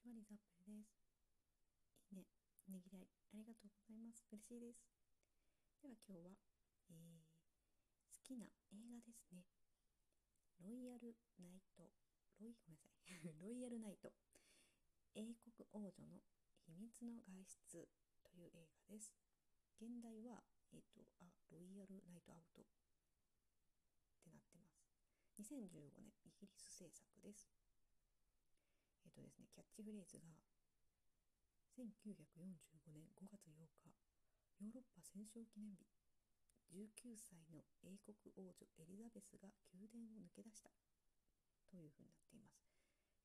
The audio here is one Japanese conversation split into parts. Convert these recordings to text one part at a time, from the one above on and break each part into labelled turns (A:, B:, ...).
A: ちはリザップルです。いいね。ねぎらい。ありがとうございます。嬉しいです。では今日は、えー、好きな映画ですね。ロイヤルナイト。ロイごめんなさい。ロイヤルナイト。英国王女の秘密の外出という映画です。原題はえっ、ー、とあロイヤルナイトアウトってなってます。2015年イギリス制作です、とですねキャッチフレーズが1945年5月8日ヨーロッパ戦勝記念日19歳の英国王女エリザベスが宮殿を抜け出したというふうになっています。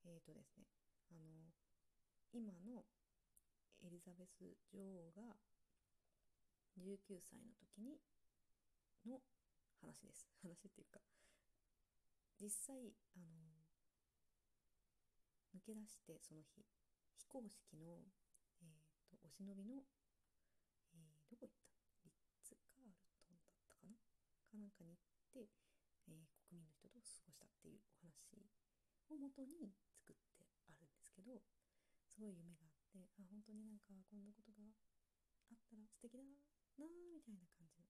A: えっ、ー、とですねあの今のエリザベス女王が19歳の時にの話です話っていうか実際あの抜け出してその日非公式の、えーと、お忍びの、えー、どこ行った？リッツ・カールトンだったかな？かなんかに行って、えー、国民の人と過ごしたっていうお話をもとに作ってあるんですけどすごい夢があってあ本当になんかこんなことがあったら素敵だなみたいな感じの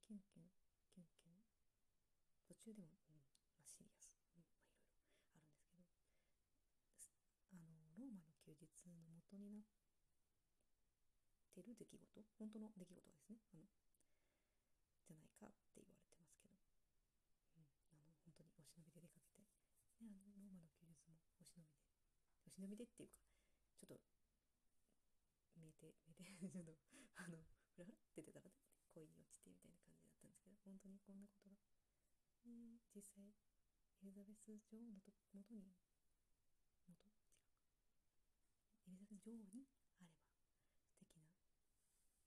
A: キュンキュンキュンキュン。途中でも、うんまあ、シリアス、うんまあ、いろいろあるんですけどあのローマの休日の元になってる出来事？本当の出来事ですね。あのじゃないかって言われてますけど、うん、あの本当にお忍びで出かけて、ね、あのローマの休日もお忍びで。お忍びでっていうかちょっと見えて見えて ちょっとあのふらふらって出たら恋に落ちてみたいな感じだったんですけど本当にこんなことが、ね、実際エリザベス女王のと元に元違うにあれば素敵な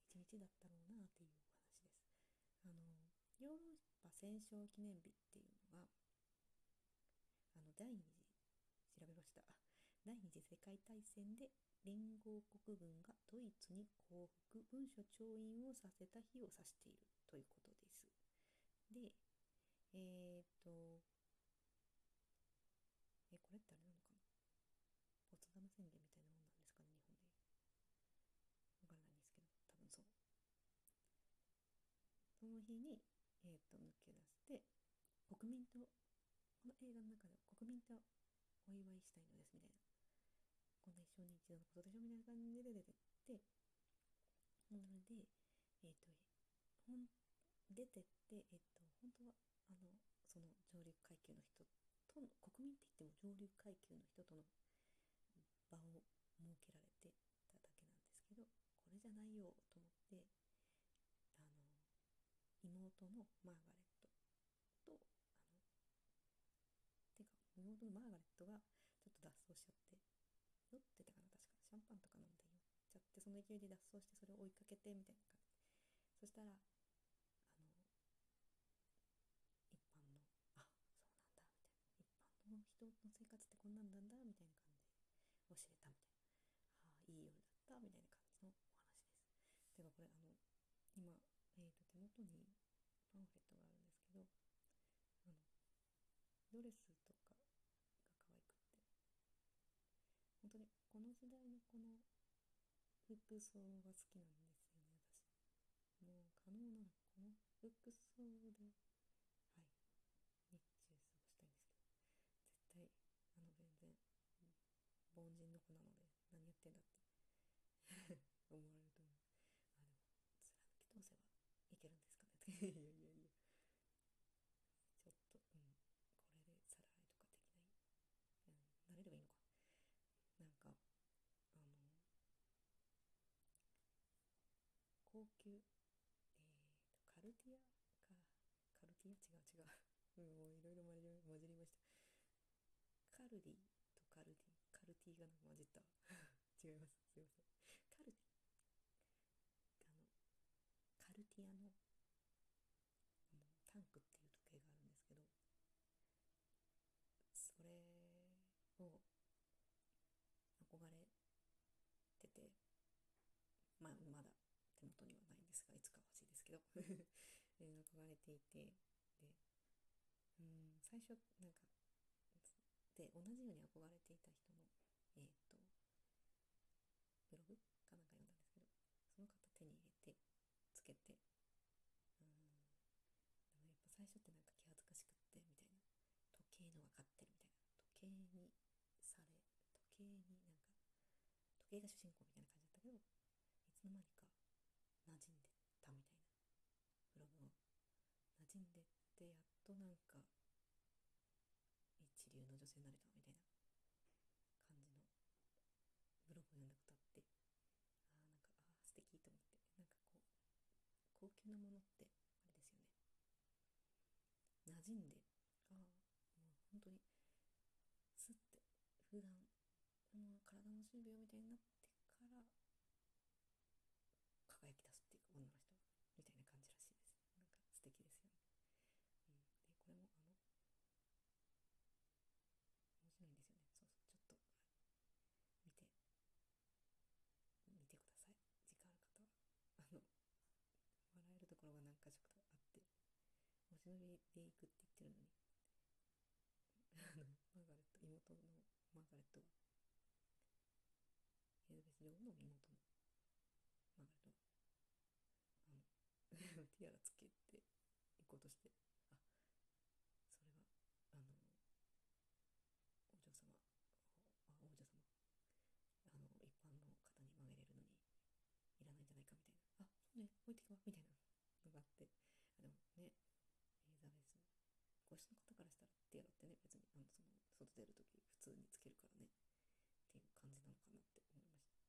A: 一日だったろうなっていうお話です。あのヨーロッパ戦勝記念日っていうのがあの第二次調べました第二次世界大戦で連合国軍がドイツに降伏文書調印をさせた日を指しているということです。で、えっ、ー、と、え、これってあれなのかな？ポツダム宣言みたいなもんなんですかね、日本で。わからないんですけど、多分そう。に、え、ー、と、抜け出して、国民と、この映画の中では国民とお祝いしたいのですみたいな。こんな一生に一度のことでしょみたいな感じで出てってなのでえっ、ー、とほん出てってえっ、ー、と本当はあのその上流階級の人との国民って言っても上流階級の人との場を設けられてただけなんですけどこれじゃないよと思って妹のマーガレット。とあのてか妹のマーガレットがちょっと脱走しちゃって酔ってたかな確か。シャンパンとか飲んで酔っちゃってその勢いで脱走してそれを追いかけてみたいな感じ。そしたらあの一般のあそうなんだみたいな。一般の人の生活ってこんなんなんだみたいな感じで教えたみたいなあいい夜だったみたいな感じのお話です。ではこれあの今、えーと、手元にパンフレットがあるんですけどあのドレスとかが可愛くて。本当にこの時代のこの服装が好きなんですよね私。もう可能ならこの服装ではい日中過ごしたいんですけど。絶対あの全然凡人の子なので何やってんだって。思われると思うあでも貫き通せばいけるんですかねいやいやいやちょっとうんこれで皿洗いとかできない、うん、慣れればいい。のかなんかあの高級えーと、カルティアかカルティア違う違ううんもういろいろ混じりました。カルディとカルディカルティがなんか混じった。違います。すいませんカルディあのカルティアのタンクっていう時計があるんですけどそれを憧れててまあまだ手元にはないんですがいつですけど 憧れていてでうん最初なんかで同じように憧れていた人のえっ、とブログかなんか読んだんですけどその方手に入れてつけてうんでもやっぱ最初ってなんか気恥ずかしくってみたいな時計の分かってるみたいな時計にされ時計になんか時計が主人公みたいな感じだったけどいつの間にか馴染んでたみたいな。馴染んでってやっとなんか一流の女性になれたみたいな感じのブログを読んだことあってあーなんかあー素敵と思ってなんかこう高級なものってあれですよね。馴染んでああもう本当にスッて普段もう体の準備をみたいになってから輝き出すっていうか女の人はみたいな感じらしいですなんか素敵ですよね、うん、でこれもあの面白いんですよねそうそうちょっと見て見てください時間ある方はあの笑えるところが何か所かあってお忍びで行くって言ってるのにあのマーガレット妹のマーガレットはエリザベス女王の妹の。マーガレットはあの ティアラつけて行こうとして。あそれはあのお嬢様。あ王女様。あの一般の方に曲げれるのにいらないんじゃないかみたいな。あそうね置いてきまみたいなのがあって。あでもね皇室の方からしたら手洗ってね別にあのその外出る時普通につけるからねっていう感じなのかなって思いました。